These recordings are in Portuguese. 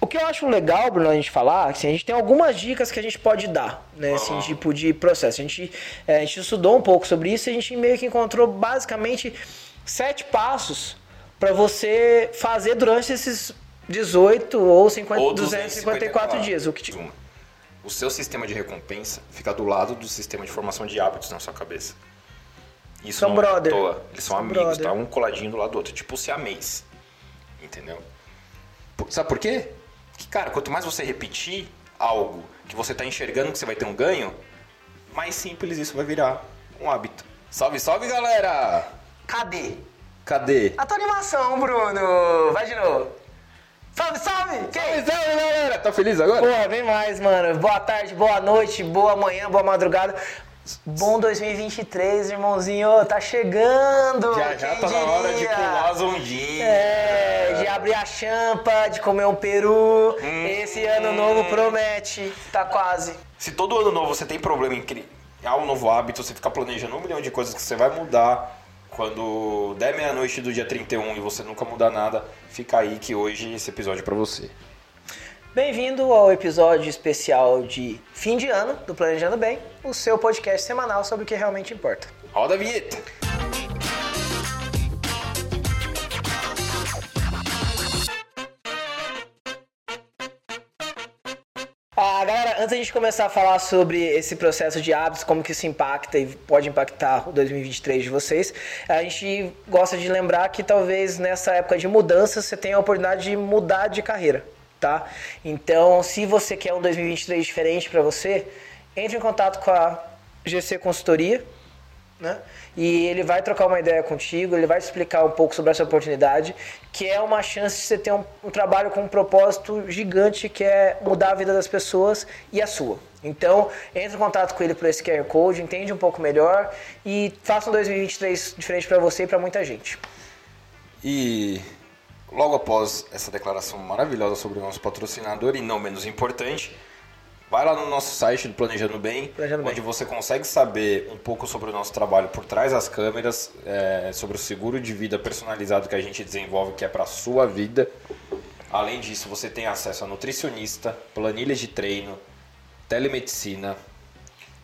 O que eu acho legal, Bruno, a gente falar, assim, a gente tem algumas dicas que a gente pode dar, né? Assim, tipo de processo. A gente, é, a gente estudou um pouco sobre isso e a gente meio que encontrou basicamente sete passos para você fazer durante esses 18 ou, 50, Ou 254 dias. O que te-. O seu sistema de recompensa fica do lado do sistema de formação de hábitos na sua cabeça. Isso São não brother. é à toa. Eles são, São amigos, brother. tá? Um coladinho do lado do outro. Tipo o siamês. Entendeu? Sabe por quê? Que, cara, quanto mais você repetir algo que você tá enxergando que você vai ter um ganho, mais simples isso vai virar um hábito. Salve, salve, galera! Cadê? Cadê? A tua animação, Bruno! Vai de novo. Salve, salve! Quem? Salve, salve, galera! Tá feliz agora? Porra, vem mais, mano. Boa tarde, boa noite, boa manhã, boa madrugada. Bom 2023, irmãozinho. Tá chegando. Já já tá na hora de diria? pular as ondinhas. É, de abrir a champa, de comer um peru. Hum. Esse ano novo promete. Tá quase. Se todo ano novo você tem problema em criar um novo hábito, você ficar planejando um milhão de coisas que você vai mudar, quando der meia-noite do dia 31 e você nunca mudar nada, fica aí que hoje esse episódio é pra você. Bem-vindo ao episódio especial de fim de ano do Planejando Bem, o seu podcast semanal sobre o que realmente importa. Roda a vinheta! Ah, galera, antes da gente começar a falar sobre esse processo de hábitos, como que isso impacta e pode impactar o 2023 de vocês, a gente gosta de lembrar que talvez nessa época de mudança você tenha a oportunidade de mudar de carreira, tá? Então, se você quer um 2023 diferente para você, entre em contato com a GC Consultoria, né? E ele vai trocar uma ideia contigo, ele vai te explicar um pouco sobre essa oportunidade, que é uma chance de você ter um, um trabalho com um propósito gigante, que é mudar a vida das pessoas e a sua. Então, entre em contato com ele por esse QR Code, entende um pouco melhor e faça um 2023 diferente para você e para muita gente. E logo após essa declaração maravilhosa sobre o nosso patrocinador, e não menos importante, vai lá no nosso site do Planejando Bem, Planejando Bem. onde você consegue saber um pouco sobre o nosso trabalho por trás das câmeras, é, sobre o seguro de vida personalizado que a gente desenvolve, que é para a sua vida. Além disso, você tem acesso a nutricionista, planilhas de treino, telemedicina,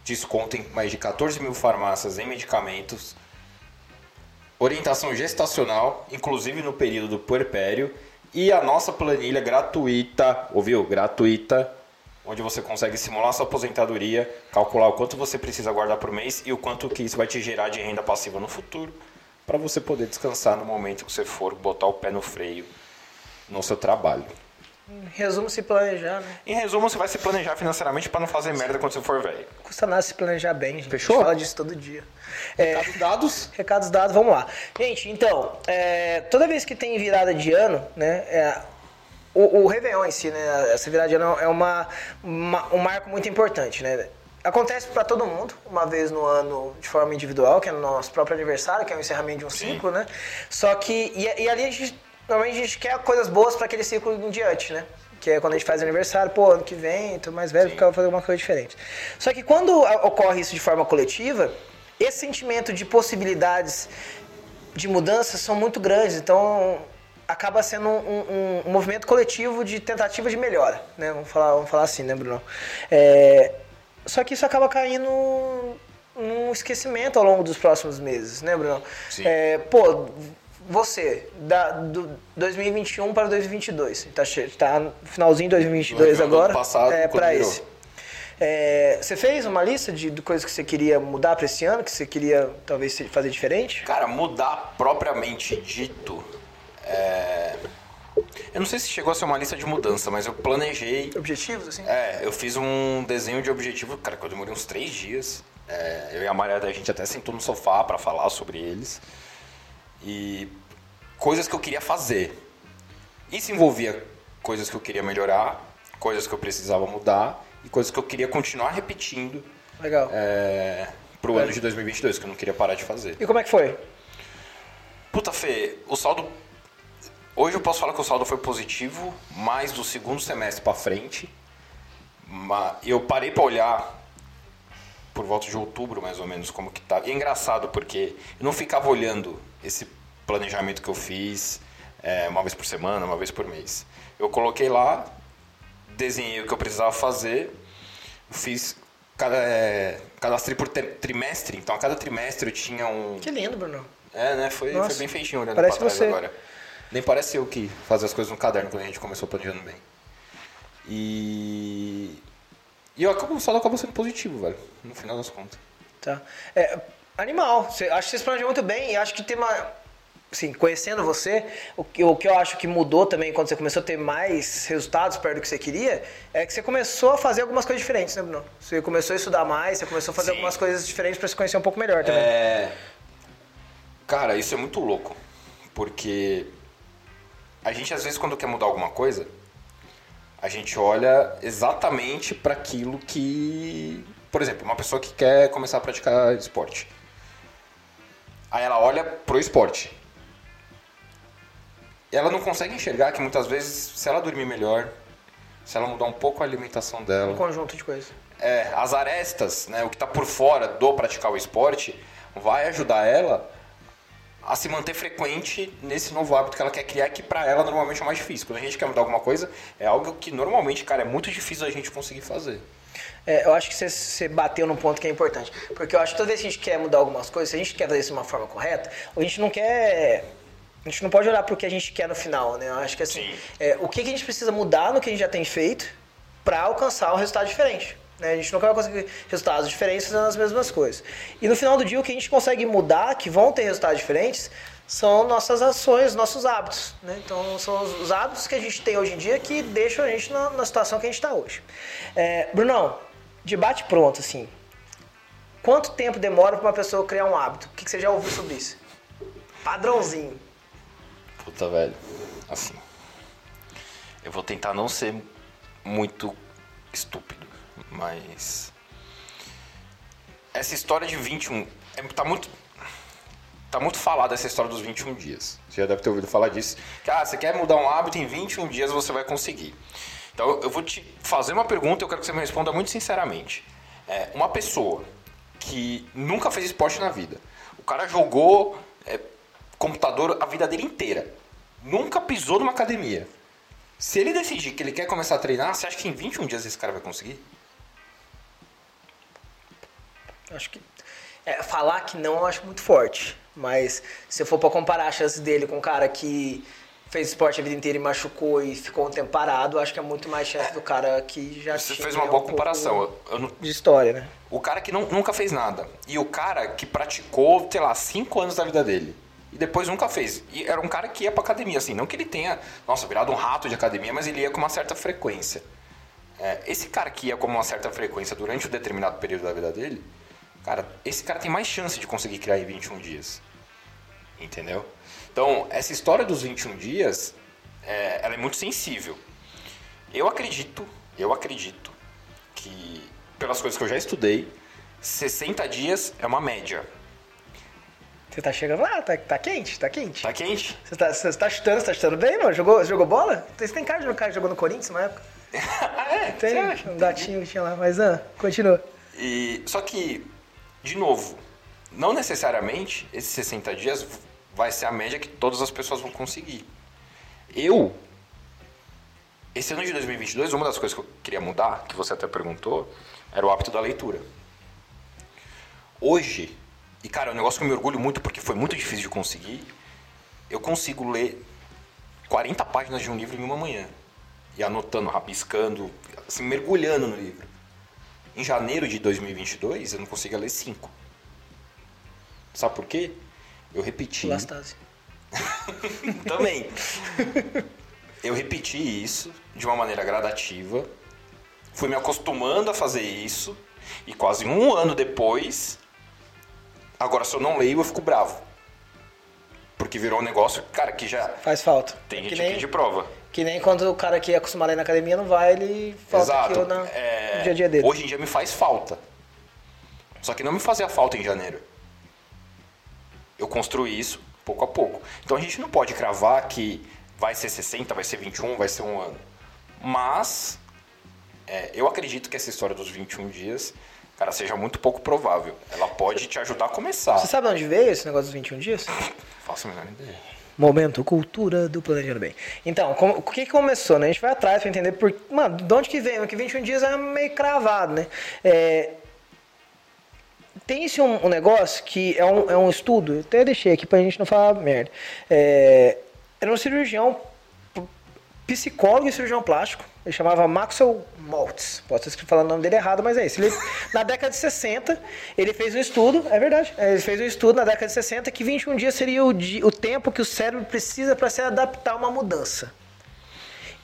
desconto em mais de 14 mil farmácias em medicamentos, orientação gestacional, inclusive no período do puerpério, e a nossa planilha gratuita, ouviu? Gratuita, onde você consegue simular sua aposentadoria, calcular o quanto você precisa guardar por mês e o quanto que isso vai te gerar de renda passiva no futuro, para você poder descansar no momento que você for botar o pé no freio no seu trabalho. Em resumo, se planejar, né? Em resumo, você vai se planejar financeiramente para não fazer merda quando você for velho. Custa nada se planejar bem, gente. Fechou? A gente fala disso todo dia. É, Recados dados? Recados dados, vamos lá. Gente, então, é, toda vez que tem virada de ano, né? é, o, o Réveillon em si, né? Essa virada de ano é uma, uma- um marco muito importante, né? Acontece para todo mundo, uma vez no ano de forma individual, que é no nosso próprio aniversário, que é o encerramento de um ciclo, né? Só que. E, e ali a gente. Normalmente a gente quer coisas boas para aquele ciclo em diante, né? Que é quando a gente faz aniversário, pô, ano que vem, tô mais velho, porque eu vou fazer alguma coisa diferente. Só que quando ocorre isso de forma coletiva, esse sentimento de possibilidades de mudanças são muito grandes, então acaba sendo um, um- um movimento coletivo de tentativa de melhora, né? Vamos falar, vamos falar assim, né, Bruno? É, só que isso acaba caindo num esquecimento ao longo dos próximos meses, né, Bruno? Sim. É, pô, você, da, do 2021 para 2022, tá, che- tá finalzinho de 2022 Do ano agora, passado, é, para esse. É, você fez uma lista de, de coisas que você queria mudar para esse ano, que você queria talvez fazer diferente? Cara, mudar propriamente dito. é, Eu não sei se chegou a ser uma lista de mudança, mas eu planejei. Objetivos, assim? É, eu fiz um desenho de objetivo, cara, que eu demorei uns três dias. É, eu e a Maria, a gente até sentou no sofá pra falar sobre eles. E coisas que eu queria fazer. Isso envolvia coisas que eu queria melhorar, coisas que eu precisava mudar e coisas que eu queria continuar repetindo Legal. é, pro ano de 2022, que eu não queria parar de fazer. E como é que foi? Puta, Fê, o saldo. Hoje eu posso falar que o saldo foi positivo, mais do segundo semestre pra frente. Mas eu parei pra olhar por volta de outubro, mais ou menos, como que tá. E é engraçado porque eu não ficava olhando esse planejamento que eu fiz, é, uma vez por semana, uma vez por mês. Eu coloquei lá, desenhei o que eu precisava fazer, fiz cada, é, cadastrei por trimestre, então a cada trimestre eu tinha um. Que lindo, Bruno. É, né? Foi, foi bem feitinho olhando parece pra trás você. agora. Nem parece eu que fazia as coisas no caderno quando a gente começou planejando bem. E. E eu acabo, o saldo acabou sendo positivo, velho, no final das contas. Tá. É, animal. Cê, acho que vocês planejam muito bem e acho que tem uma. Assim, conhecendo você, o que, o que eu acho que mudou também quando você começou a ter mais resultados perto do que você queria, é que você começou a fazer algumas coisas diferentes, né, Bruno? Você começou a estudar mais, você começou a fazer Sim. algumas coisas diferentes para se conhecer um pouco melhor também. É... Cara, isso é muito louco. Porque a gente, às vezes, quando quer mudar alguma coisa, a gente olha exatamente para aquilo que. Por exemplo, uma pessoa que quer começar a praticar esporte. Aí ela olha pro esporte. E ela não consegue enxergar que muitas vezes, se ela dormir melhor, se ela mudar um pouco a alimentação dela, Um conjunto de coisas. é, as arestas, né, o que está por fora do praticar o esporte, vai ajudar ela a se manter frequente nesse novo hábito que ela quer criar, que para ela normalmente é mais difícil. Quando a gente quer mudar alguma coisa, é algo que normalmente, cara, é muito difícil a gente conseguir fazer. É, eu acho que você, você bateu num ponto que é importante. Porque eu acho que toda vez que a gente quer mudar algumas coisas, se a gente quer fazer isso de uma forma correta, a gente não quer. A gente não pode olhar para o que a gente quer no final, né? Eu acho que assim, Sim. é, o que, que a gente precisa mudar no que a gente já tem feito para alcançar um resultado diferente. Né? A gente nunca vai conseguir resultados diferentes fazendo as mesmas coisas. E no final do dia, o que a gente consegue mudar, que vão ter resultados diferentes, são nossas ações, nossos hábitos. Né? Então, são os, os hábitos que a gente tem hoje em dia que deixam a gente na, na situação que a gente está hoje. É, Brunão, debate pronto, assim. Quanto tempo demora para uma pessoa criar um hábito? O que, que você já ouviu sobre isso? Padrãozinho. Puta, velho. Assim. Eu vou tentar não ser muito estúpido, mas. Essa história de 21. É, tá muito. Tá muito falada essa história dos 21 dias. Você já deve ter ouvido falar disso. Que, ah, você quer mudar um hábito em 21 dias você vai conseguir. Então eu vou te fazer uma pergunta e eu quero que você me responda muito sinceramente. É, uma pessoa que nunca fez esporte na vida, o cara jogou é, computador a vida dele inteira, nunca pisou numa academia. Se ele decidir que ele quer começar a treinar, você acha que em 21 dias esse cara vai conseguir? Acho que. é, falar que não eu acho muito forte. Mas se eu for para comparar a chance dele com um cara que fez esporte a vida inteira e machucou e ficou um tempo parado, acho que é muito mais chance do cara que já Você fez uma um boa pouco comparação. Não- De história, né? O cara que não- nunca fez nada. E o cara que praticou, sei lá, 5 anos da vida dele. E depois nunca fez. E era um cara que ia pra academia, assim. Não que ele tenha, nossa, virado um rato de academia, mas ele ia com uma certa frequência. É, esse cara que ia com uma certa frequência durante um determinado período da vida dele, cara, esse cara tem mais chance de conseguir criar em 21 dias. Entendeu? Então, essa história dos 21 dias, é, ela é muito sensível. Eu acredito, eu acredito que, pelas coisas que eu já estudei, 60 dias é uma média. Você tá chegando lá, tá, tá quente, tá quente. Tá quente? Você tá, você tá chutando, você tá chutando bem, mano? Jogou, jogou bola? Você tem cara de um cara que jogou no Corinthians na época? é? Tem um gatinho que tinha lá, mas ah, continua. E, só que, de novo, não necessariamente esses 60 dias vai ser a média que todas as pessoas vão conseguir. Eu, esse ano de 2022, uma das coisas que eu queria mudar, que você até perguntou, era o hábito da leitura. Hoje, e cara, é um negócio que eu me orgulho muito porque foi muito difícil de conseguir, eu consigo ler 40 páginas de um livro em uma manhã. E anotando, rabiscando, assim, mergulhando no livro. Em janeiro de 2022, eu não conseguia ler 5. Sabe por quê? Eu repeti. Lastase. Também. Eu repeti isso de uma maneira gradativa. Fui me acostumando a fazer isso. E quase um ano depois, agora se eu não leio, eu fico bravo. Porque virou um negócio, cara, que já Faz falta. tem que gente nem, aqui de prova. que nem quando o cara que é acostumado a ir na academia não vai, ele falta Exato. aquilo na, É, no dia a dia dele. Hoje em dia me faz falta. Só que não me fazia falta em janeiro. Eu construí isso pouco a pouco. Então a gente não pode cravar que vai ser 60, vai ser 21, vai ser um ano. Mas é, eu acredito que essa história dos 21 dias, cara, seja muito pouco provável. Ela pode te ajudar a começar. Você sabe de onde veio esse negócio dos 21 dias? Faço a menor ideia. Momento cultura do Planejando Bem. Então, como, o que, que começou, né? A gente vai atrás para entender por, mano, de onde que vem? Que 21 dias é meio cravado, né? É, tem esse um, um, negócio que é um, é um estudo, até deixei aqui pra gente não falar merda. É, era um cirurgião, psicólogo e cirurgião plástico, ele chamava Maxwell Maltz. Posso estar falando o nome dele errado, mas é isso. Ele, na década de 60, ele fez um estudo, é verdade, é, ele fez um estudo na década de 60 que 21 dias seria o, o tempo que o cérebro precisa para se adaptar a uma mudança.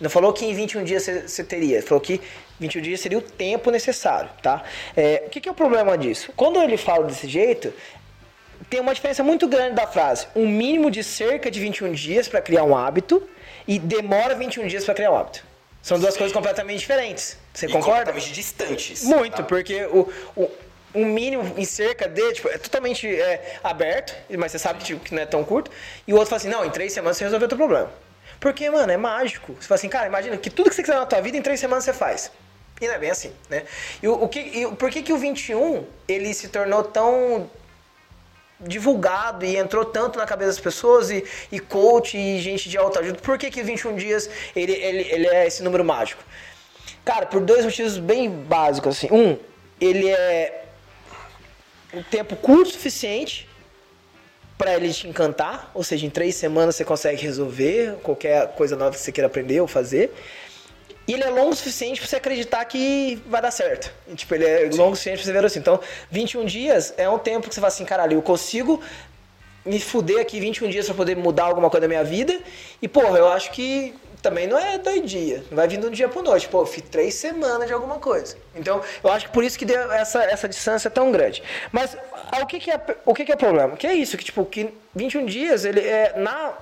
Não falou que em 21 dias você teria, ele falou que 21 dias seria o tempo necessário, tá? É, o que, que é o problema disso? Quando ele fala desse jeito, tem uma diferença muito grande da frase. Um mínimo de cerca de 21 dias para criar um hábito e demora 21 dias para criar um hábito. São duas Sim. coisas completamente diferentes. Você e concorda? Completamente distantes. Muito, tá? porque o, o, um mínimo em cerca de, tipo, é totalmente é, aberto, mas você sabe que, tipo, que não é tão curto. E o outro fala assim, não, em três semanas você resolveu o teu problema. Porque, mano, é mágico. Você fala assim, cara, imagina que tudo que você quiser na tua vida, em três semanas você faz. E não é bem assim, né? E o, o que, e por que, que o 21 ele se tornou tão divulgado e entrou tanto na cabeça das pessoas e, e coach e gente de alta ajuda. Por que, que 21 dias ele, ele, ele é esse número mágico? Cara, por dois motivos bem básicos. Assim. Um, ele é um tempo curto o suficiente para ele te encantar, ou seja, em três semanas você consegue resolver qualquer coisa nova que você queira aprender ou fazer. E ele é longo o suficiente pra você acreditar que vai dar certo. E, tipo, ele é longo o suficiente pra você ver assim. Então, 21 dias é um tempo que você fala assim, caralho, eu consigo me fuder aqui 21 dias para poder mudar alguma coisa da minha vida. E, porra, eu acho que também não é dois dias. Não vai vir de um dia pro noite. Pô, eu fiz três semanas de alguma coisa. Então, eu acho que por isso que deu essa, essa distância tão grande. Mas o que, que é o que, que é problema? Que é isso, que tipo, que 21 dias, ele é. Na,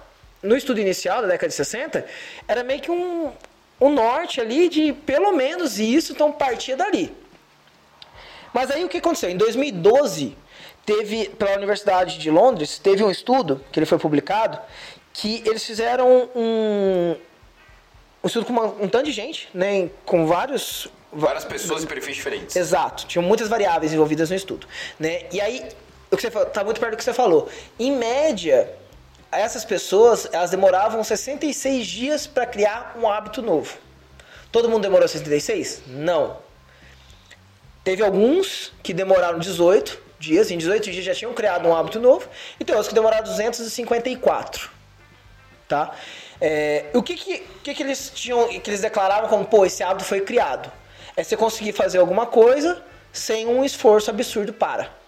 no estudo inicial da década de 60, era meio que um, o norte ali de pelo menos isso, então partia dali. Mas aí o que aconteceu? Em 2012, teve, pela Universidade de Londres, teve um estudo, que ele foi publicado, que eles fizeram um, um estudo com uma, um tanto de gente, né, com vários... Várias pessoas e perfis diferentes. Exato, tinham muitas variáveis envolvidas no estudo. Né? E aí, o que você falou, tá muito perto do que você falou. Em média, essas pessoas, elas demoravam 66 dias para criar um hábito novo. Todo mundo demorou 66? Não. Teve alguns que demoraram 18 dias, em 18 dias já tinham criado um hábito novo, e tem outros que demoraram 254. Tá? É, o que que, que que eles tinham, que eles declaravam como, pô, esse hábito foi criado? É você conseguir fazer alguma coisa sem um esforço absurdo para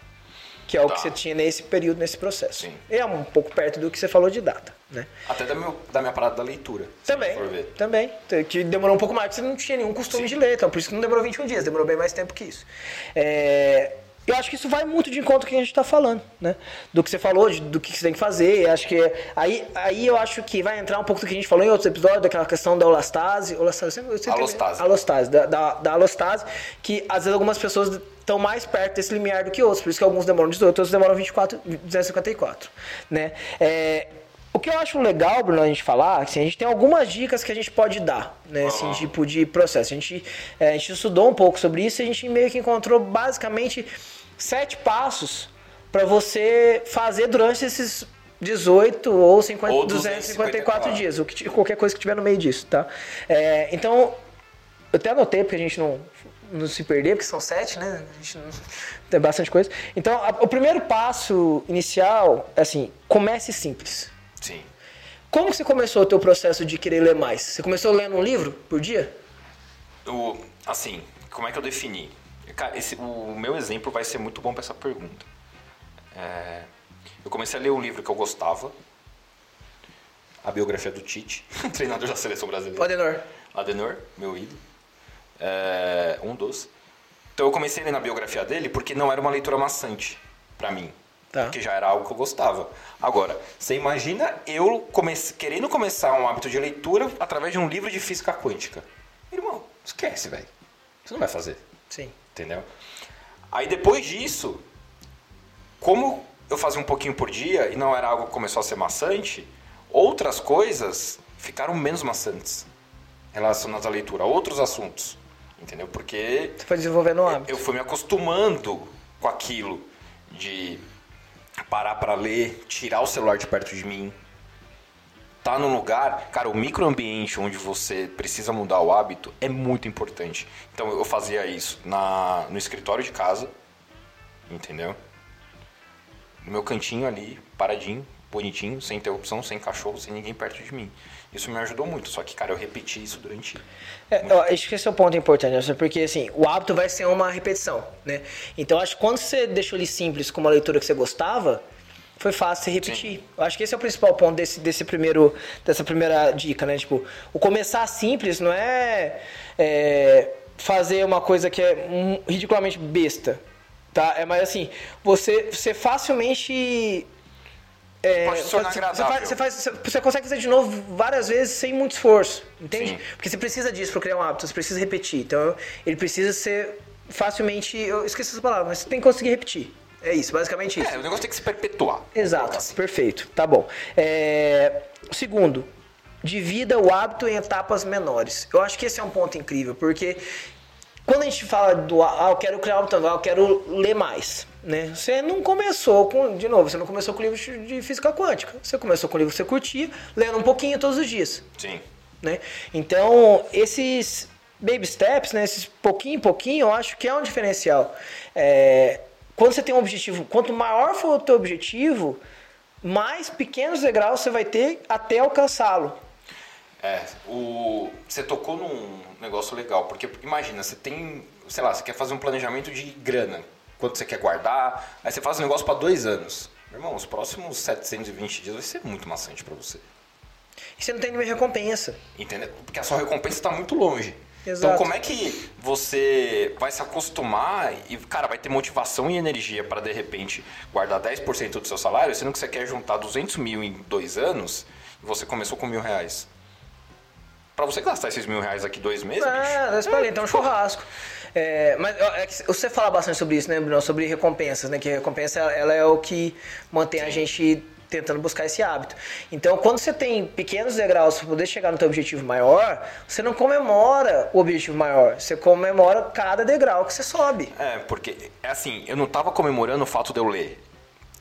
que é o tá. que você tinha nesse período, nesse processo. Sim. É um pouco perto do que você falou de data, né? Até da, meu, da minha parada da leitura. Também, também. Que demorou um pouco mais, porque você não tinha nenhum costume Sim. de ler, então por isso que não demorou 21 dias, demorou bem mais tempo que isso. É, eu acho que isso vai muito de encontro com o que a gente está falando, né? Do que você falou, de, do que você tem que fazer. Acho que aí, aí eu acho que vai entrar um pouco do que a gente falou em outros episódios, daquela questão da holostase. holostase, eu sempre, alostase. Alostase, da, da, da alostase, que às vezes algumas pessoas estão mais perto desse limiar do que outros. Por isso que alguns demoram 18, outros demoram 24, 254, né? É, o que eu acho legal, Bruno, a gente falar, assim, a gente tem algumas dicas que a gente pode dar, né, assim, tipo de processo. A gente, é, a gente estudou um pouco sobre isso e a gente meio que encontrou basicamente sete passos para você fazer durante esses 18 ou, 50, ou 254 dias, o que, qualquer coisa que tiver no meio disso, tá? É, então, eu até anotei porque a gente não, não se perder, porque são sete, né? A gente não, tem bastante coisa. Então, a, o primeiro passo inicial é assim, comece simples. Sim. Como que você começou o teu processo de querer ler mais? Você começou lendo um livro por dia? O, assim, como é que eu defini? Cara, esse, o meu exemplo vai ser muito bom para essa pergunta. É, eu comecei a ler um livro que eu gostava, a biografia do Tite, treinador da seleção brasileira. Adenor. Adenor, meu ídolo. É, um dos. Então eu comecei a ler na biografia dele porque não era uma leitura maçante para mim. Tá. Porque já era algo que eu gostava. Agora, você imagina eu comece, querendo começar um hábito de leitura através de um livro de física quântica. Irmão, esquece, velho. Você não vai fazer. Sim. Entendeu? Aí depois disso, como eu fazia um pouquinho por dia e não era algo que começou a ser maçante, outras coisas ficaram menos maçantes relacionadas à leitura, outros assuntos. Entendeu? Porque. Você foi desenvolvendo um hábito. Eu fui me acostumando com aquilo de parar para ler, tirar o celular de perto de mim. Tá no lugar, cara, o microambiente onde você precisa mudar o hábito é muito importante. Então eu fazia isso na, no escritório de casa, entendeu? No meu cantinho ali, paradinho, bonitinho, sem interrupção, sem cachorro, sem ninguém perto de mim. Isso me ajudou muito, só que, cara, eu repeti isso durante. É, eu acho que esse é o ponto importante, porque assim, o hábito vai ser uma repetição, né? Então acho que quando você deixou ele simples com uma leitura que você gostava, foi fácil repetir. Sim. Eu acho que esse é o principal ponto desse, desse primeiro, dessa primeira dica, né? Tipo, o começar simples não é, é fazer uma coisa que é ridiculamente besta, tá? É mais assim, você, você facilmente é, você, agradável. Você, faz, você, consegue fazer de novo várias vezes sem muito esforço, entende? Sim. Porque você precisa disso para criar um hábito, você precisa repetir. Então, ele precisa ser facilmente... Eu esqueci essa palavra, mas você tem que conseguir repetir. É isso, basicamente isso. É, o negócio tem que se perpetuar. Exato, assim. perfeito. Tá bom. É, segundo, divida o hábito em etapas menores. Eu acho que esse é um ponto incrível, porque quando a gente fala do, ah, eu quero criar um hábito, eu quero ler mais, né? Você não começou com, de novo, você não começou com livro de física quântica. Você começou com livro que você curtia, lendo um pouquinho todos os dias. Sim. Né? Então, esses baby steps, né, esses pouquinho em pouquinho, eu acho que é um diferencial. É, quando você tem um objetivo, quanto maior for o teu objetivo, mais pequenos degraus você vai ter até alcançá-lo. É, o, você tocou num negócio legal, porque imagina, você tem, sei lá, você quer fazer um planejamento de grana, quanto você quer guardar, aí você faz um negócio para dois anos. Meu irmão, os próximos 720 dias vai ser muito maçante para você. E você não tem nenhuma recompensa. Entendeu? Porque a sua recompensa está muito longe. Então, Exato. Então, como é que você vai se acostumar e, cara, vai ter motivação e energia para, de repente, guardar 10% do seu salário, sendo que você quer juntar 200 mil em dois anos e você começou com mil reais? Para você gastar esses mil reais aqui dois meses, é, bicho, é, então um churrasco. É, mas é você fala bastante sobre isso, né, Bruno? Sobre recompensas, né? Que recompensa ela é o que mantém Sim. a gente tentando buscar esse hábito. Então, quando você tem pequenos degraus para poder chegar no teu objetivo maior, você não comemora o objetivo maior, você comemora cada degrau que você sobe. É, porque, é assim, eu não estava comemorando o fato de eu ler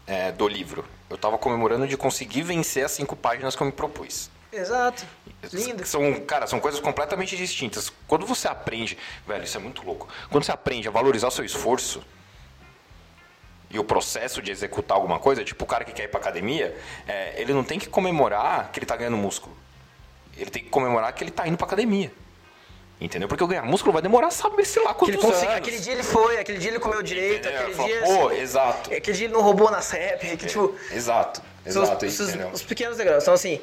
é, do livro. Eu estava comemorando de conseguir vencer as cinco páginas que eu me propus. Exato. Lindo. São, cara, são coisas completamente distintas. Quando você aprende, velho, isso é muito louco. Quando você aprende a valorizar o seu esforço, e o processo de executar alguma coisa, tipo o cara que quer ir pra academia, é, ele não tem que comemorar que ele tá ganhando músculo. Ele tem que comemorar que ele tá indo pra academia. Entendeu? Porque eu ganhar músculo vai demorar, sabe, sei lá quantos anos. Aquele dia ele foi, aquele dia ele comeu direito, Entendeu? aquele dia... Pô, assim, exato. Aquele dia ele não roubou na CEP, que, tipo... Exato. Exato, os, os, os, pequenos degraus. Então, assim,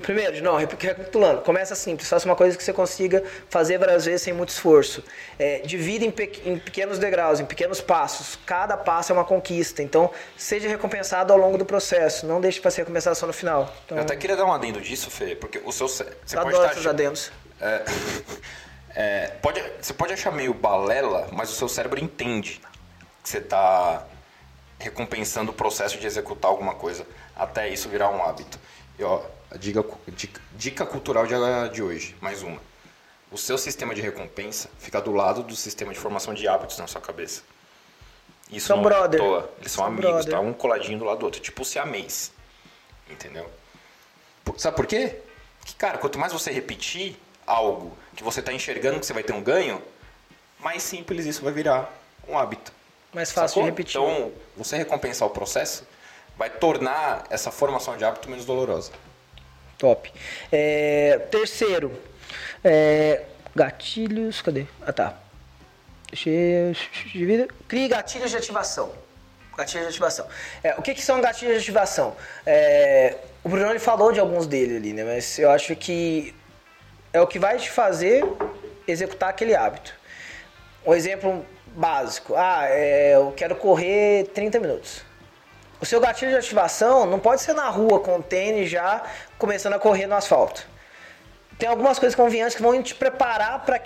primeiro, de novo, recapitulando, começa simples, faça uma coisa que você consiga fazer várias vezes sem muito esforço. É, divida em, pe em, pequenos degraus, em pequenos passos. Cada passo é uma conquista. Então, seja recompensado ao longo do processo. Não deixe para ser recompensado só no final. Então, Eu até queria dar um adendo disso, Fê, porque o seu. Você pode estar esses adendos. É, é, pode, você pode achar meio balela, mas o seu cérebro entende que você está recompensando o processo de executar alguma coisa até isso virar um hábito. E ó, a dica, dica, dica cultural de, de hoje, mais uma. O seu sistema de recompensa fica do lado do sistema de formação de hábitos na sua cabeça. Isso são não brother. é à toa. Eles são, são amigos, brother. tá? Um coladinho do lado do outro. Tipo o siamês. Entendeu? Sabe por quê? Que, cara, quanto mais você repetir algo que você está enxergando que você vai ter um ganho, mais simples isso vai virar um hábito. Mais fácil Sacou? de repetir. Então, você recompensar o processo vai tornar essa formação de hábito menos dolorosa. Top. É, terceiro, é, gatilhos. Cadê? Ah, tá. Deixa Crie gatilhos de ativação. Gatilhos de ativação. É, o que, que são gatilhos de ativação? É, o Bruno ele falou de alguns deles ali, né? Mas eu acho que é o que vai te fazer executar aquele hábito. Um exemplo básico. Ah, é, eu quero correr 30 minutos. O seu gatilho de ativação não pode ser na rua com o tênis já começando a correr no asfalto. Tem algumas coisas convenientes que vão te preparar para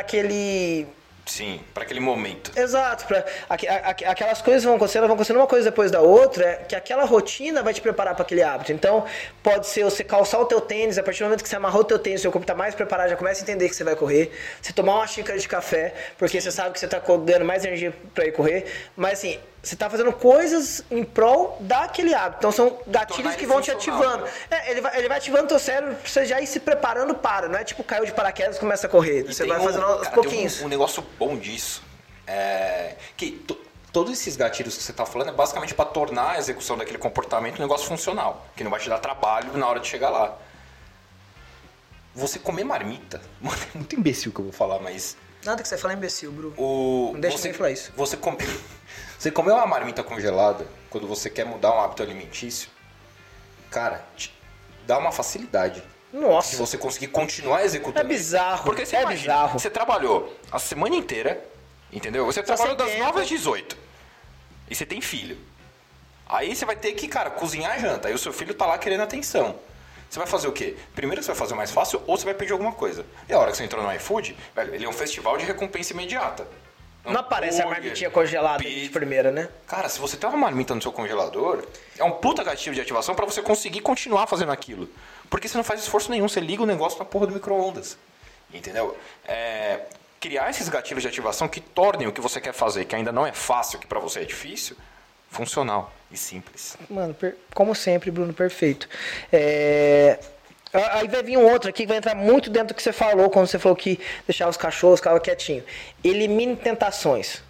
aquele Sim, para aquele momento. Exato. Aqu, aquelas coisas vão acontecendo, vão acontecendo uma coisa depois da outra, é que aquela rotina vai te preparar para aquele hábito. Então, pode ser você calçar o teu tênis, a partir do momento que você amarrou o teu tênis, seu corpo está mais preparado, já começa a entender que você vai correr. Você tomar uma xícara de café, porque você sabe que você está ganhando mais energia para ir correr. Mas assim, Você tá fazendo coisas em prol daquele hábito. Então são gatilhos que vão te ativando. É, ele, vai, ele vai ativando teu cérebro pra você já ir se preparando para. Não é tipo caiu de paraquedas e começa a correr. E você tem vai um- fazendo aos cara, tem pouquinhos. Um, um negócio bom disso é que to- todos esses gatilhos que você está falando é basicamente para tornar a execução daquele comportamento um negócio funcional, que não vai te dar trabalho na hora de chegar lá. Você comer marmita, mano, é muito imbecil que eu vou falar, mas Nada que você fala é imbecil, Bru. o Não deixa você, ninguém falar isso. Você come, você comer uma marmita congelada quando você quer mudar um hábito alimentício, cara, te dá uma facilidade de Nossa. você conseguir continuar executando. É bizarro, Porque você é imagina, bizarro. você trabalhou a semana inteira, entendeu? Você trabalhou sem das tempo. 9 às 18. E você tem filho. Aí você vai ter que, cara, cozinhar a janta. Aí o seu filho tá lá querendo atenção. Você vai fazer o quê? Primeiro você vai fazer o mais fácil ou você vai pedir alguma coisa. E a hora que você entrou no iFood, velho, ele é um festival de recompensa imediata. Não aparece a Hambúrguer, marmitinha congelada pizza. de primeira, né? Cara, se você tem uma marmita no seu congelador, é um puta gatilho de ativação pra você conseguir continuar fazendo aquilo. Porque você não faz esforço nenhum, você liga o negócio na porra do micro-ondas. Entendeu? É, criar esses gatilhos de ativação que tornem o que você quer fazer, que ainda não é fácil, que pra você é difícil, funcional e simples. Mano, per- como sempre, Bruno, perfeito. É, Aí vai vir um outro aqui que vai entrar muito dentro do que você falou, quando você falou que deixava os cachorros, ficava quietinho. Elimine tentações.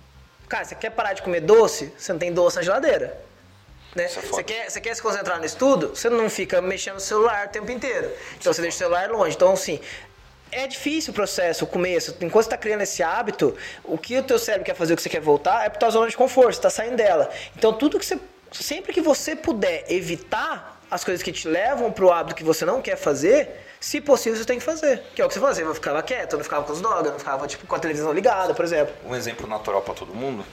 Cara, você quer parar de comer doce? Você não tem doce na geladeira. Né? É foda. Você, quer, você quer se concentrar no estudo? Você não fica mexendo no celular o tempo inteiro. Então você deixa o celular longe. Então, assim, é difícil o processo, o começo. Enquanto você está criando esse hábito, o que o teu cérebro quer fazer, o que você quer voltar, é para tua zona de conforto, você está saindo dela. Então, tudo que você. Sempre que você puder evitar as coisas que te levam pro hábito que você não quer fazer, se possível, você tem que fazer. Que é o que você fazia. Eu ficava quieto, eu não ficava com os dogs, eu não ficava tipo, com a televisão ligada, por exemplo. Um exemplo natural pra todo mundo,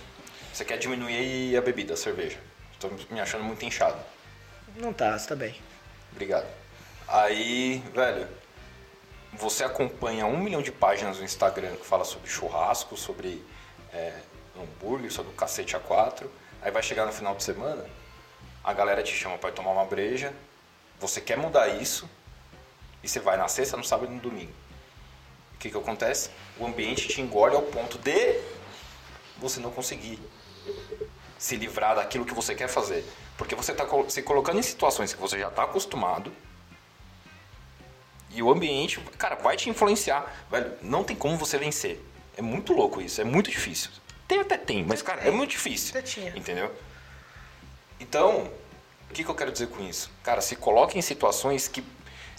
você quer diminuir a bebida, a cerveja. Tô me achando muito inchado. Não tá, você tá bem. Obrigado. Aí, velho, você acompanha um milhão de páginas no Instagram que fala sobre churrasco, sobre é, hambúrguer, sobre o cacete A4. Aí vai chegar no final de semana, a galera te chama para tomar uma breja, você quer mudar isso, e você vai na sexta, no sábado e no domingo. O que, que acontece? O ambiente te engole ao ponto de você não conseguir se livrar daquilo que você quer fazer. Porque você está se colocando em situações que você já está acostumado. E o ambiente, cara, vai te influenciar. Velho, não tem como você vencer. É muito louco isso, é muito difícil. Tem até tem, mas, cara, é muito difícil. Até tinha. Entendeu? Então, o que, que eu quero dizer com isso? Cara, se coloque em situações que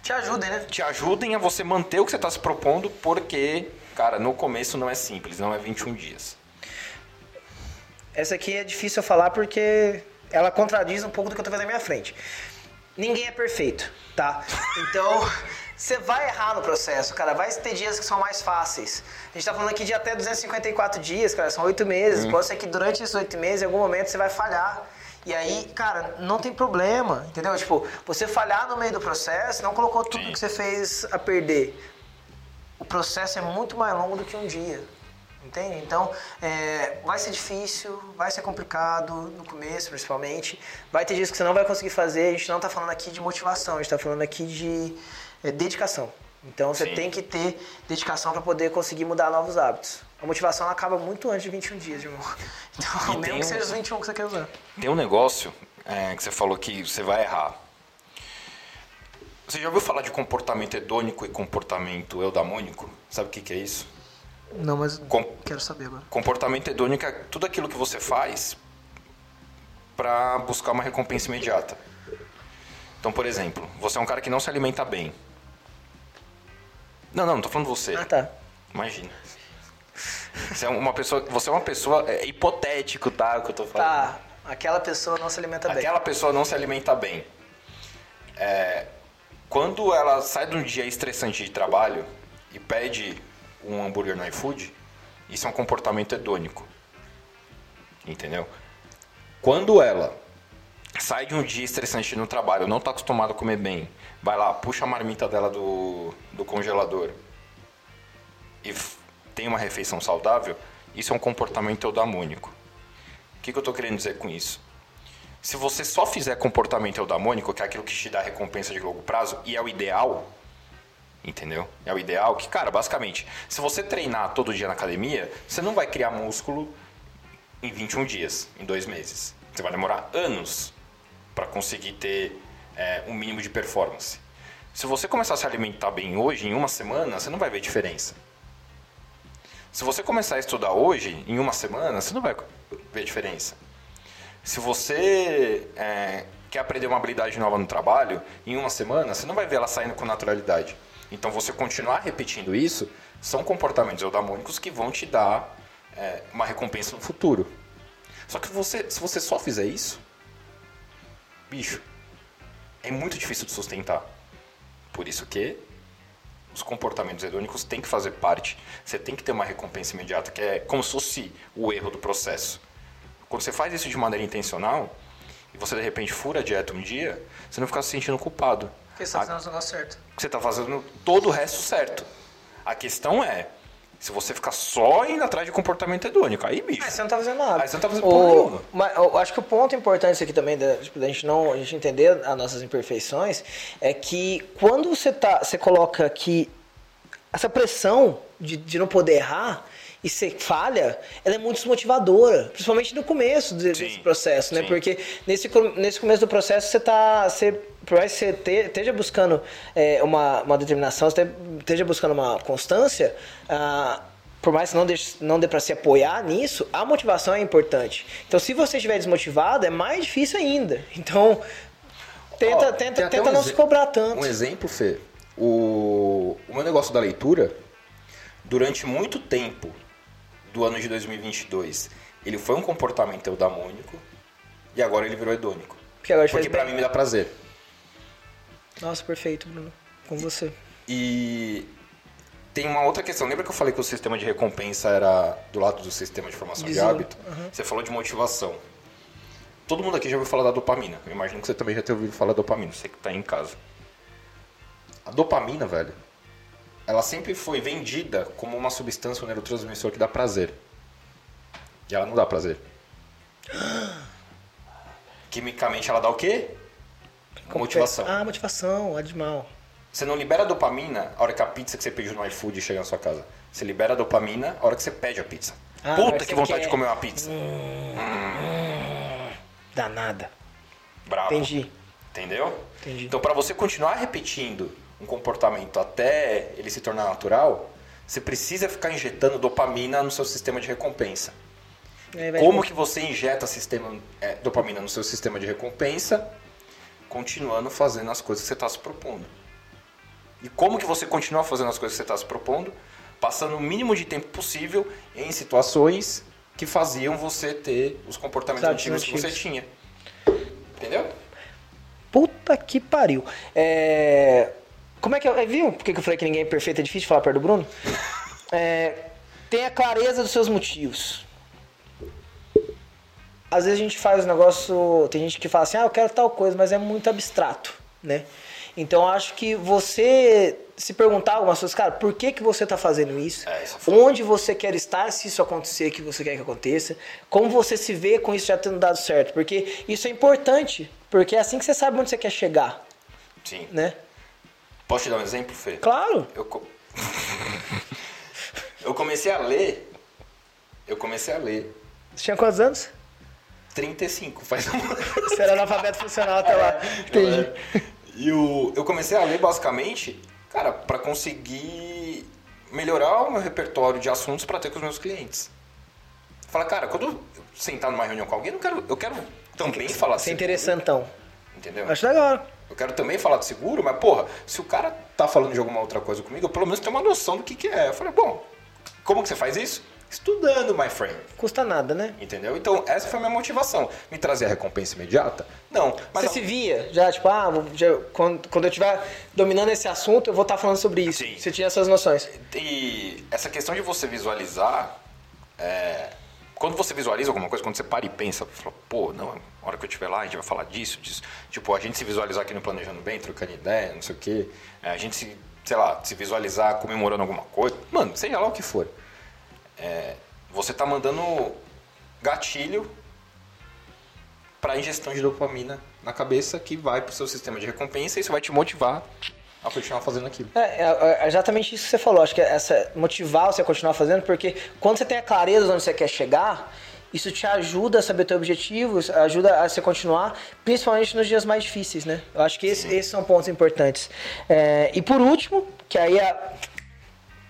Te ajudem, né? te ajudem a você manter o que você está se propondo, porque, cara, no começo não é simples, não é 21 dias. Essa aqui é difícil eu falar porque ela contradiz um pouco do que eu tô vendo na minha frente. Ninguém é perfeito, tá? Então, você vai errar no processo, cara. Vai ter dias que são mais fáceis. A gente tá falando aqui de até 254 dias, cara. São oito meses. Pode ser que durante esses oito meses, em algum momento, você vai falhar. E aí, cara, não tem problema, entendeu? Tipo, você falhar no meio do processo não colocou tudo Sim. que você fez a perder. O processo é muito mais longo do que um dia. Entende? Então, é, vai ser difícil, vai ser complicado, no começo principalmente. Vai ter dias que você não vai conseguir fazer. A gente não está falando aqui de motivação, a gente está falando aqui de é, dedicação. Então, você Sim. tem que ter dedicação para poder conseguir mudar novos hábitos. A motivação acaba muito antes de 21 dias, irmão. Então, E mesmo que um- seja os 21 que você quer usar. Tem um negócio é, que você falou que você vai errar. Você já ouviu falar de comportamento hedônico e comportamento eudamônico? Sabe o que, que é isso? Não, mas Com- quero saber agora. Comportamento hedônico é tudo aquilo que você faz para buscar uma recompensa imediata. Então, por exemplo, você é um cara que não se alimenta bem. Não, não, não tô falando você. Ah, tá. Imagina. Você é uma pessoa, você é uma pessoa é hipotético, tá? O que eu tô falando. Tá, aquela pessoa não se alimenta bem. Aquela pessoa não se alimenta bem. É, quando ela sai de um dia estressante de trabalho e pede um hambúrguer no iFood, isso é um comportamento hedônico. Entendeu? Quando ela sai de um dia estressante no trabalho, não está acostumada a comer bem, vai lá, puxa a marmita dela do, do congelador e tem uma refeição saudável, isso é um comportamento eudamônico. O que, que eu estou querendo dizer com isso? Se você só fizer comportamento eudamônico, que é aquilo que te dá recompensa de longo prazo, e é o ideal, entendeu? É o ideal que, cara, basicamente, se você treinar todo dia na academia, você não vai criar músculo em 21 dias, em dois meses. Você vai demorar anos para conseguir ter é, um mínimo de performance. Se você começar a se alimentar bem hoje, em uma semana, você não vai ver diferença. Se você começar a estudar hoje, em uma semana, você não vai ver diferença. Se você é, quer aprender uma habilidade nova no trabalho, em uma semana, você não vai ver ela saindo com naturalidade. Então, você continuar repetindo isso, são comportamentos eudamônicos que vão te dar é, uma recompensa no futuro. Só que você, se você só fizer isso, bicho, é muito difícil de sustentar. Por isso que os comportamentos hedônicos têm que fazer parte. Você tem que ter uma recompensa imediata, que é como se fosse o erro do processo. Quando você faz isso de maneira intencional, e você de repente fura a dieta um dia, você não fica se sentindo culpado. Porque você está fazendo o negócio certo. Você está fazendo todo o resto certo. A questão é, se você ficar só indo atrás de comportamento hedônico, aí, bicho. Aí você não tá fazendo nada. Aí você não tá fazendo porra nenhuma. Mas eu acho que o ponto importante aqui também, da, tipo, da gente não a gente entender as nossas imperfeições, é que quando você tá. Você coloca que essa pressão de, de não poder errar e você falha, ela é muito desmotivadora, principalmente no começo de, desse processo, né? sim. Porque nesse, nesse começo do processo você tá. Você, por mais que você te- esteja buscando é, uma, uma determinação, você esteja buscando uma constância, ah, por mais que não, deixe, não dê para se apoiar nisso, a motivação é importante. Então, se você estiver desmotivado, é mais difícil ainda. Então, tenta, tenta, tenta um não se cobrar tanto. Um exemplo, Fê. O, o meu negócio da leitura, durante muito tempo do ano de 2022, ele foi um comportamento eudamônico e agora ele virou hedônico. Porque agora Porque pra bem. mim me dá prazer. Nossa, perfeito, Bruno. Com você. E tem uma outra questão. Lembra que eu falei que o sistema de recompensa era do lado do sistema de formação de hábito? Você falou de motivação. Todo mundo aqui já ouviu falar da dopamina. Eu imagino que você também já tenha ouvido falar da dopamina, você que está em casa. A dopamina, velho, ela sempre foi vendida como uma substância, um neurotransmissor que dá prazer. E ela não dá prazer. Quimicamente ela dá o quê? Motivação. Ah, motivação, animal. Você não libera dopamina a hora que a pizza que você pediu no iFood chega na sua casa. Você libera dopamina a hora que você pede a pizza. Ah, Puta que vontade quer- de comer uma pizza. Danada. Bravo. Entendi. Entendeu? Entendi. Então, para você continuar repetindo um comportamento até ele se tornar natural, você precisa ficar injetando dopamina no seu sistema de recompensa. Vai Como que você injeta sistema, é, dopamina no seu sistema de recompensa, continuando fazendo as coisas que você está se propondo? E como que você continua fazendo as coisas que você está se propondo? Passando o mínimo de tempo possível em situações que faziam você ter os comportamentos Hábitos antigos que você tinha. Entendeu? Puta que pariu. É... Como é que eu. Viu por que eu falei que ninguém é perfeito? É difícil falar perto do Bruno? É... Tenha clareza dos seus motivos. Às vezes a gente faz um negócio. Tem gente que fala assim, ah, eu quero tal coisa, mas é muito abstrato, né? Então acho que você se perguntar algumas coisas, cara, por que, que você está fazendo isso? É, isso é. Onde você quer estar se isso acontecer que você quer que aconteça? Como você se vê com isso já tendo dado certo? Porque isso é importante, porque é assim que você sabe onde você quer chegar, Sim. né? Posso te dar um exemplo, Fê? Claro. Eu, co- eu comecei a ler. Eu comecei a ler. Você tinha quantos anos? 35, faz um Você era analfabeto funcional até lá. Entendi. E o, eu comecei a ler basicamente, cara, para conseguir melhorar o meu repertório de assuntos para ter com os meus clientes. Fala, cara, quando eu sentar numa reunião com alguém, eu quero, eu quero também falar Você é seguro, interessantão. Entendeu? Acho legal. Eu quero também falar de seguro, mas porra, se o cara tá falando de alguma outra coisa comigo, eu pelo menos tenho uma noção do que, que é. Eu falei, bom, como que você faz isso? Estudando, my friend. Custa nada, né? Entendeu? Então, essa foi a minha motivação. Me trazer a recompensa imediata? Não. Mas você se via já, tipo, ah, já- quando, quando eu estiver dominando esse assunto, eu vou estar falando sobre isso. Sim. Você tinha essas noções. E essa questão de você visualizar, é, quando você visualiza alguma coisa, quando você para e pensa, fala, pô, não, a hora que eu estiver lá, a gente vai falar disso, disso. Tipo, a gente se visualizar aqui no Planejando Bem, trocando ideia, não sei o quê. É, a gente se, sei lá, se visualizar comemorando alguma coisa. Mano, seja lá o que for. É, você tá mandando gatilho para ingestão de dopamina na cabeça que vai pro seu sistema de recompensa e isso vai te motivar a continuar fazendo aquilo. É, é, é exatamente isso que você falou. Acho que essa motivar você a continuar fazendo, porque quando você tem a clareza de onde você quer chegar, isso te ajuda a saber teu objetivo, ajuda a você continuar, principalmente nos dias mais difíceis, né? Eu acho que esse, esses são pontos importantes. É, e por último, que aí a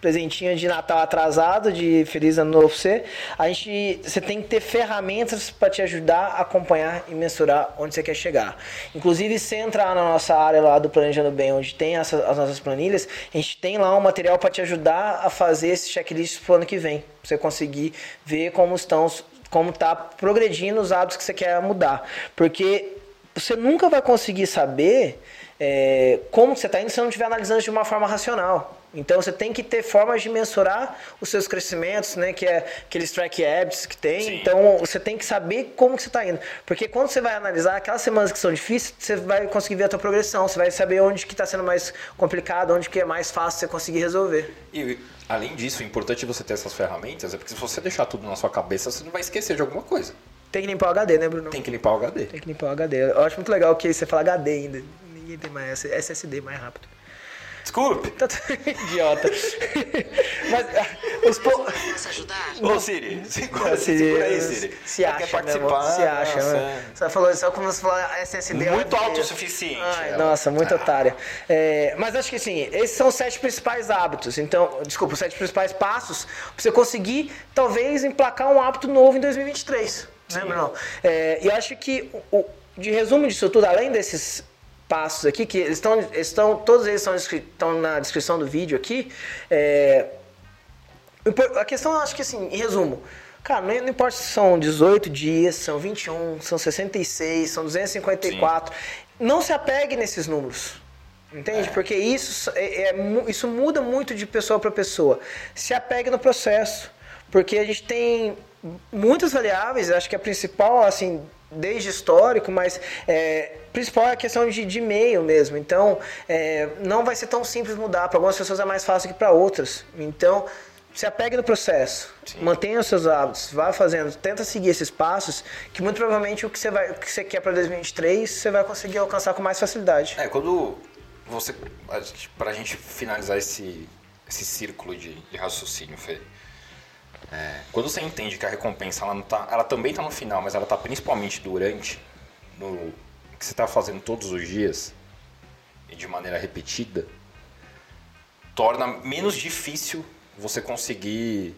presentinho de Natal atrasado, de Feliz Ano Novo você, a gente, você tem que ter ferramentas para te ajudar a acompanhar e mensurar onde você quer chegar. Inclusive, se entrar na nossa área lá do Planejando Bem, onde tem essa, as nossas planilhas, a gente tem lá um material para te ajudar a fazer esse checklist para o ano que vem, pra você conseguir ver como estão como está progredindo os hábitos que você quer mudar. Porque você nunca vai conseguir saber é, como você está indo se não estiver analisando de uma forma racional. Então você tem que ter formas de mensurar os seus crescimentos, né? Que é aqueles track habits que tem. Sim. Então você tem que saber como que você está indo. Porque quando você vai analisar aquelas semanas que são difíceis, você vai conseguir ver a tua progressão. Você vai saber onde que está sendo mais complicado, onde que é mais fácil você conseguir resolver. E além disso, o importante você ter essas ferramentas é porque se você deixar tudo na sua cabeça, você não vai esquecer de alguma coisa. Tem que limpar o HD, né, Bruno? Tem que limpar o HD. Tem que limpar o HD. Eu acho muito legal que você fala HD ainda. Ninguém tem mais SSD mais rápido. Desculpe. Tá idiota. Mas ah, os po... Posso ajudar? Ô, Siri, segura, Siri, segura aí, Siri. Se acha, quer participar, se acha. Nossa. Você falou só como você falou SSD. Muito autossuficiente. Ai, nossa, muito ah. otária. É, mas acho que assim, esses são os sete principais hábitos. Então, desculpa, os sete principais passos pra você conseguir, talvez, emplacar um hábito novo em 2023. Sim. Né, Bruno? É, e eu acho que, o, de resumo disso tudo, além desses passos aqui, que eles estão, estão todos eles estão, estão na descrição do vídeo aqui. É, a questão, acho que assim, em resumo, cara, não, não, importa se são 18 dias, são 21, são 66, são 254, Sim. não se apegue nesses números. Entende? É. Porque isso, é, é, isso muda muito de pessoa para pessoa. Se apegue no processo. Porque a gente tem muitas variáveis, acho que a principal, assim, desde histórico, mas é, principal é a questão de, de meio mesmo. Então, é, não vai ser tão simples mudar. Para algumas pessoas é mais fácil que para outras. Então, se apegue no processo, Sim. mantenha os seus hábitos, vá fazendo, tenta seguir esses passos, que muito provavelmente o que você, vai, o que você quer para 2023 você vai conseguir alcançar com mais facilidade. É, quando você. Para a gente finalizar esse, esse círculo de, de raciocínio, Fê. É, quando você entende que a recompensa ela, não tá, ela também está no final, mas ela está principalmente durante, no que você está fazendo todos os dias e de maneira repetida, torna menos difícil você conseguir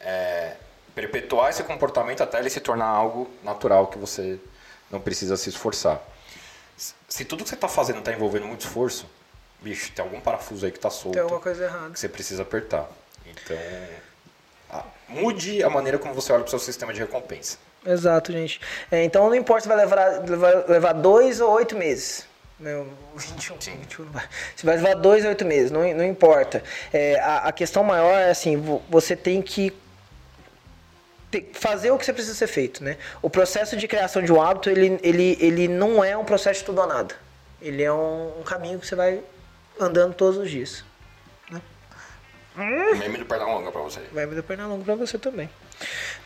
é, perpetuar esse comportamento até ele se tornar algo natural que você não precisa se esforçar. Se tudo que você está fazendo está envolvendo muito esforço, bicho, tem algum parafuso aí que está solto. Tem alguma coisa errada. Que você precisa apertar. Então mude a maneira como você olha para o seu sistema de recompensa. Exato, gente. É, então não importa se vai levar, levar, levar dois ou oito meses. Meu, 21, 21 vai. Você vai levar dois ou oito meses, não, não importa. É, a, a questão maior é assim, você tem que fazer o que você precisa ser feito, né? O processo de criação de um hábito, ele, ele, ele não é um processo de tudo ou nada. Ele é um, um caminho que você vai andando todos os dias. Hum? Meme do Pernalonga pra você. Meme do Pernalonga pra você também.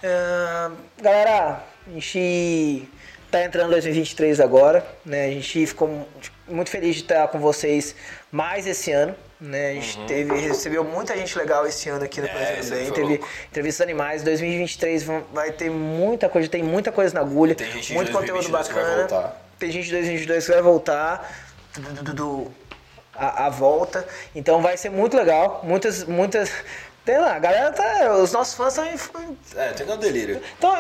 Uh, galera, a gente tá entrando em 2023 agora, né? A gente ficou muito feliz de estar com vocês mais esse ano. Né? A gente uhum. teve, recebeu muita gente legal esse ano aqui no é, Bem. Teve louco. entrevistas animais. 2023 vai ter muita coisa, tem muita coisa na agulha. muito conteúdo bacana. Tem gente de 2022 que vai voltar. Do, do, do, a, a, volta. Então vai ser muito legal. Muitas, muitas. Tem lá, a galera tá. Os nossos fãs estão. É, tem um delírio. Então,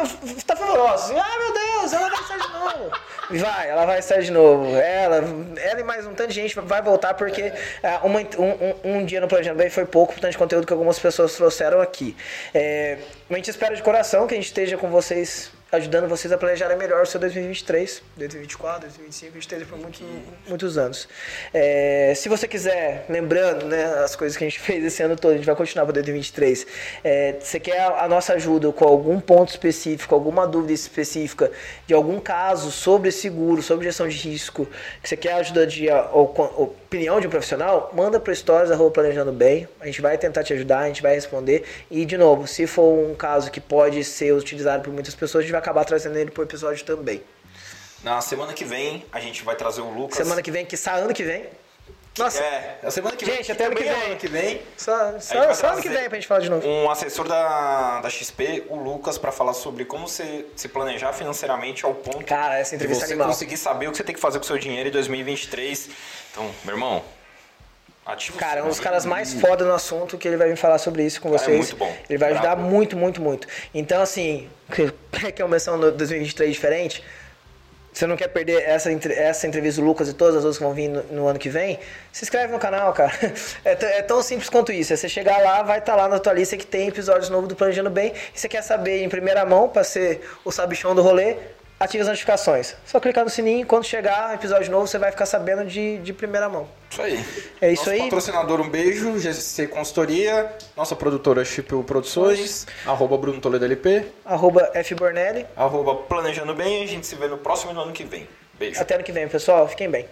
tá fervoroso. Ah, meu Deus, ela vai estar de novo. Vai, ela vai estar de novo. Ela, ela e mais um tanto de gente vai voltar porque é. uma, um, um, dia no Planejamento Bem foi pouco tanto de conteúdo que algumas pessoas trouxeram aqui. É, a gente espera de coração que a gente esteja com vocês ajudando vocês a planejarem melhor o seu 2023, 2024, 2025, 2023 por muitos, muitos anos. É, se você quiser, lembrando né, as coisas que a gente fez esse ano todo, a gente vai continuar para 2023. É, você quer a, nossa ajuda com algum ponto específico, alguma dúvida específica de algum caso sobre seguro, sobre gestão de risco, que você quer ajuda de ou, opinião de um profissional, manda para stories planejando bem. A gente vai tentar te ajudar, a gente vai responder. E de novo, se for um caso que pode ser utilizado por muitas pessoas, a gente vai acabar trazendo ele pro episódio também. Na semana que vem, a gente vai trazer o Lucas. Semana que vem, que sai ano que vem. Nossa. É, a semana que vem. Gente, até ano que é vem. ano que vem. Só, só, só ano que vem pra gente falar de novo. Um assessor da, da XP, o Lucas, para falar sobre como você se planejar financeiramente ao ponto Cara, essa de entrevista é você animal. conseguir saber o que você tem que fazer com o seu dinheiro em 2023. Então, meu irmão, ativa o Cara, é um dos caras mais foda no assunto que ele vai vir falar sobre isso com é vocês. muito bom. Ele vai ajudar Bravo. muito, muito, muito. Então, assim, quer uma versão no 2023 diferente? Você não quer perder essa, essa entrevista do Lucas e todas as outras que vão vir no, no ano que vem? Se inscreve no canal, cara. É, é tão simples quanto isso. É você chegar lá, vai estar lá na tua lista que tem episódios novos do Planejando Bem. E você quer saber em primeira mão, pra ser o sabichão do rolê, ative as notificações. Só clicar no sininho, quando chegar episódio novo, você vai ficar sabendo de, de primeira mão. Isso aí. É isso Nosso aí. patrocinador, um beijo. GC Consultoria. Nossa produtora, Chipio Produções. Arroba Bruno Toledo LP. Arroba F. Bornelli. Arroba Planejando Bem. A gente se vê no próximo no ano que vem. Beijo. Até ano que vem, pessoal. Fiquem bem.